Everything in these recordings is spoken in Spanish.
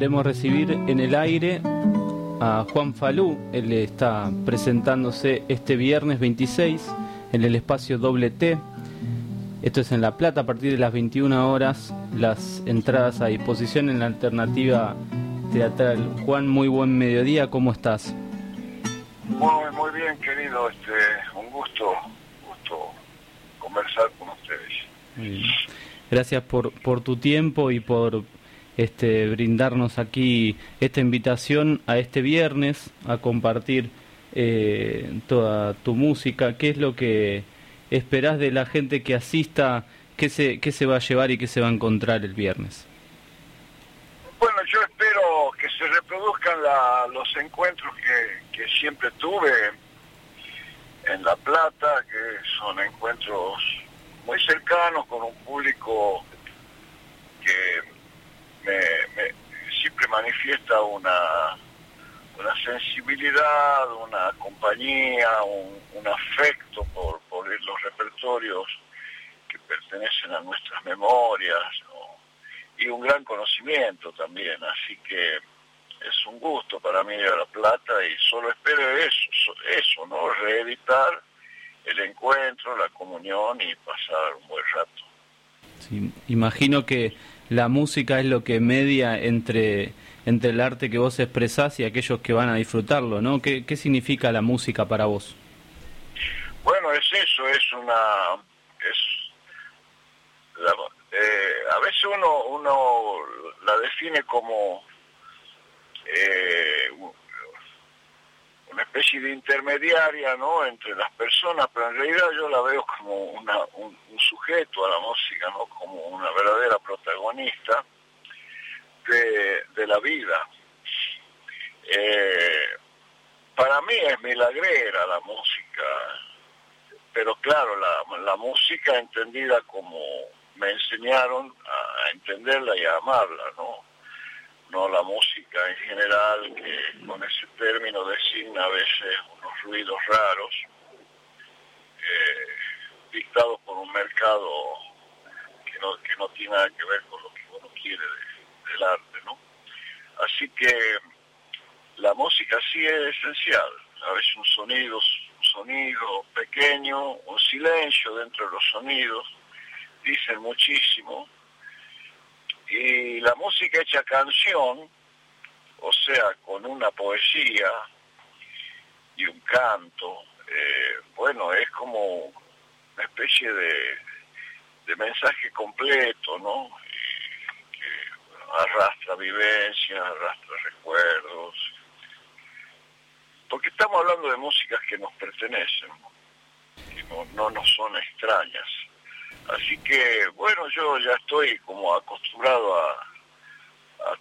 queremos recibir en el aire a Juan Falú. Él está presentándose este viernes 26 en el espacio Doble T. Esto es en La Plata a partir de las 21 horas. Las entradas a disposición en la alternativa teatral. Juan, muy buen mediodía. ¿Cómo estás? Muy, muy bien, querido. Este, un gusto, gusto conversar con ustedes. Gracias por, por tu tiempo y por este, brindarnos aquí esta invitación a este viernes a compartir eh, toda tu música. ¿Qué es lo que esperás de la gente que asista? ¿Qué se, qué se va a llevar y qué se va a encontrar el viernes? Bueno, yo espero que se reproduzcan los encuentros que, que siempre tuve en La Plata, que son encuentros muy cercanos con un público que me, siempre manifiesta una, una sensibilidad, una compañía, un, afecto por, por, los repertorios que pertenecen a nuestras memorias y un gran conocimiento también. Así que es un gusto para mí ir a La Plata y solo espero eso, eso ¿no? Reeditar el encuentro, la comunión y pasar un buen rato. Imagino que la música es lo que media entre, entre el arte que vos expresás y aquellos que van a disfrutarlo, ¿no? ¿Qué, qué significa la música para vos? Bueno, es eso, es una... Es eh, a veces uno, uno la define como eh, una especie de intermediaria ¿no? entre las personas, pero en realidad yo la veo como una, un, a la música, ¿no? como una verdadera protagonista de, de la vida. Eh, para mí es milagrera la música, pero claro, la, la música entendida como me enseñaron a entenderla y a amarla, ¿no? no la música en general, que con ese término designa a veces unos ruidos raros, eh, dictados por un mercado que no, que no tiene nada que ver con lo que uno quiere del arte, ¿no? Así que la música sí es esencial, a veces un sonido, un sonido pequeño, un silencio dentro de los sonidos, dicen muchísimo, y la música hecha canción, o sea, con una poesía y un canto, eh, bueno, es como una especie de, de mensaje completo, ¿no? que arrastra vivencias, arrastra recuerdos, porque estamos hablando de músicas que nos pertenecen, que no, no nos son extrañas. Así que, bueno, yo ya estoy como acostumbrado a,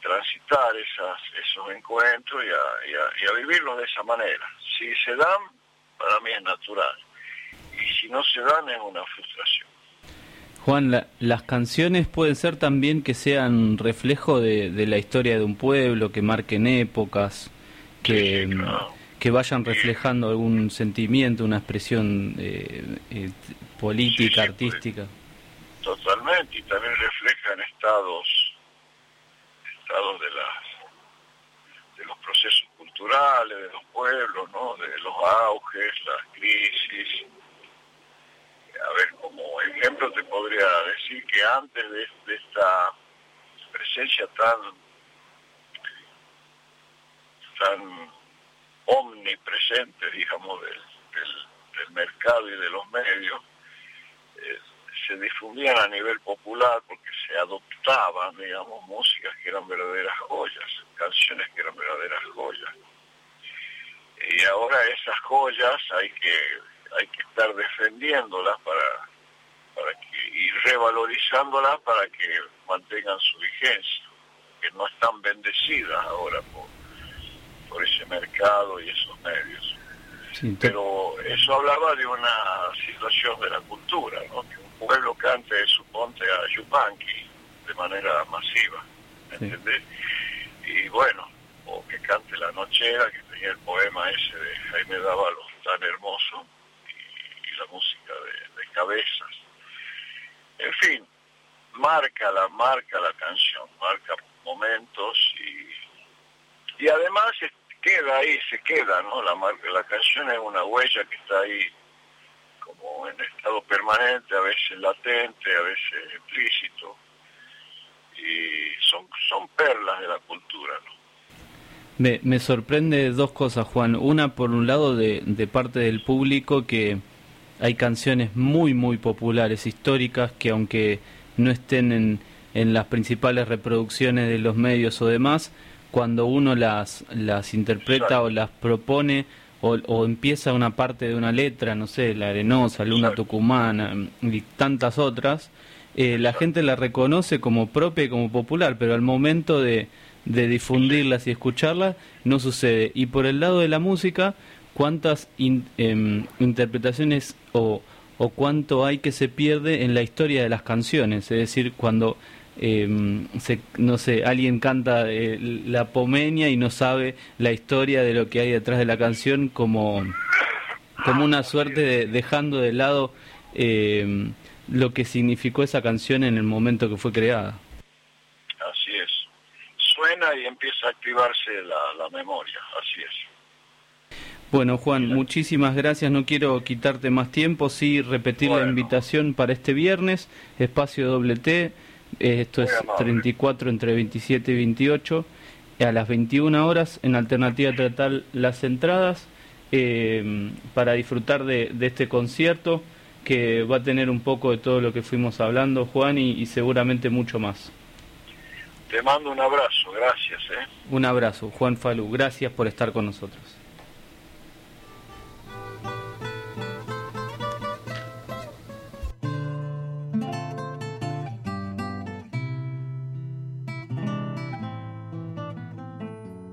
transitar esas, esos encuentros y a, y, a, vivirlos de esa manera. Si se dan, para mí es natural. Y si no se dan, es una frustración. Juan, las canciones pueden ser también que sean reflejo de, la historia de un pueblo, que marquen épocas, que, que vayan reflejando algún sentimiento, una expresión eh, eh, política, artística. Totalmente, y también reflejan estados, estados de las de los procesos culturales, de los pueblos, ¿no? de los auges, las crisis. A ver, como ejemplo te podría decir que antes de, esta presencia tan tan omnipresente, digamos, del, mercado y de los medios, eh, se difundían a nivel popular porque se adoptaban, digamos, músicas que eran verdaderas joyas, canciones que eran verdaderas joyas. Y ahora esas joyas hay que hay que estar defendiéndolas para, y revalorizándolas para que mantengan su vigencia, que no están bendecidas ahora por, por ese mercado y esos medios. Pero eso hablaba de una situación de la cultura, ¿no? que un pueblo cante suponte a Yupanqui de manera masiva, ¿entendés? Y bueno, o que cante La Nochera, que tenía el poema ese de Jaime Dávalos tan hermoso, y, la música de, de, cabezas. En fin, marca la, marca la canción, marca momentos y y además queda ahí, se queda, ¿no? La, la canción es una huella que está ahí como en estado permanente, a veces latente, a veces explícito, y son, son perlas de la cultura, ¿no? Me, me sorprende dos cosas, Juan. Una, por un lado, de, de parte del público, que hay canciones muy, muy populares, históricas, que aunque no estén en, en las principales reproducciones de los medios o demás, cuando uno las, las interpreta o las propone o, o, empieza una parte de una letra, no sé, La Arenosa, Luna Tucumana y tantas otras, eh, la gente la reconoce como propia y como popular, pero al momento de, de difundirlas y escucharlas no sucede. Y por el lado de la música, ¿cuántas em, interpretaciones o, o cuánto hay que se pierde en la historia de las canciones? Es decir, cuando eh, se, no sé, alguien canta eh, la Pomenia y no sabe la historia de lo que hay detrás de la canción como, como una suerte de dejando de lado eh, lo que significó esa canción en el momento que fue creada. Así es. Suena y empieza a activarse la memoria, así es. Bueno, Juan, muchísimas gracias. No quiero quitarte más tiempo. Sí, repetir bueno. la invitación para este viernes, espacio doble T. Esto es 34 entre 27 y 28. A las 21 horas, en Alternativa Teatral, las entradas eh, para disfrutar de, de, este concierto que va a tener un poco de todo lo que fuimos hablando, Juan, y, y seguramente mucho más. Te mando un abrazo, gracias. ¿eh? Un abrazo, Juan Falú. Gracias por estar con nosotros.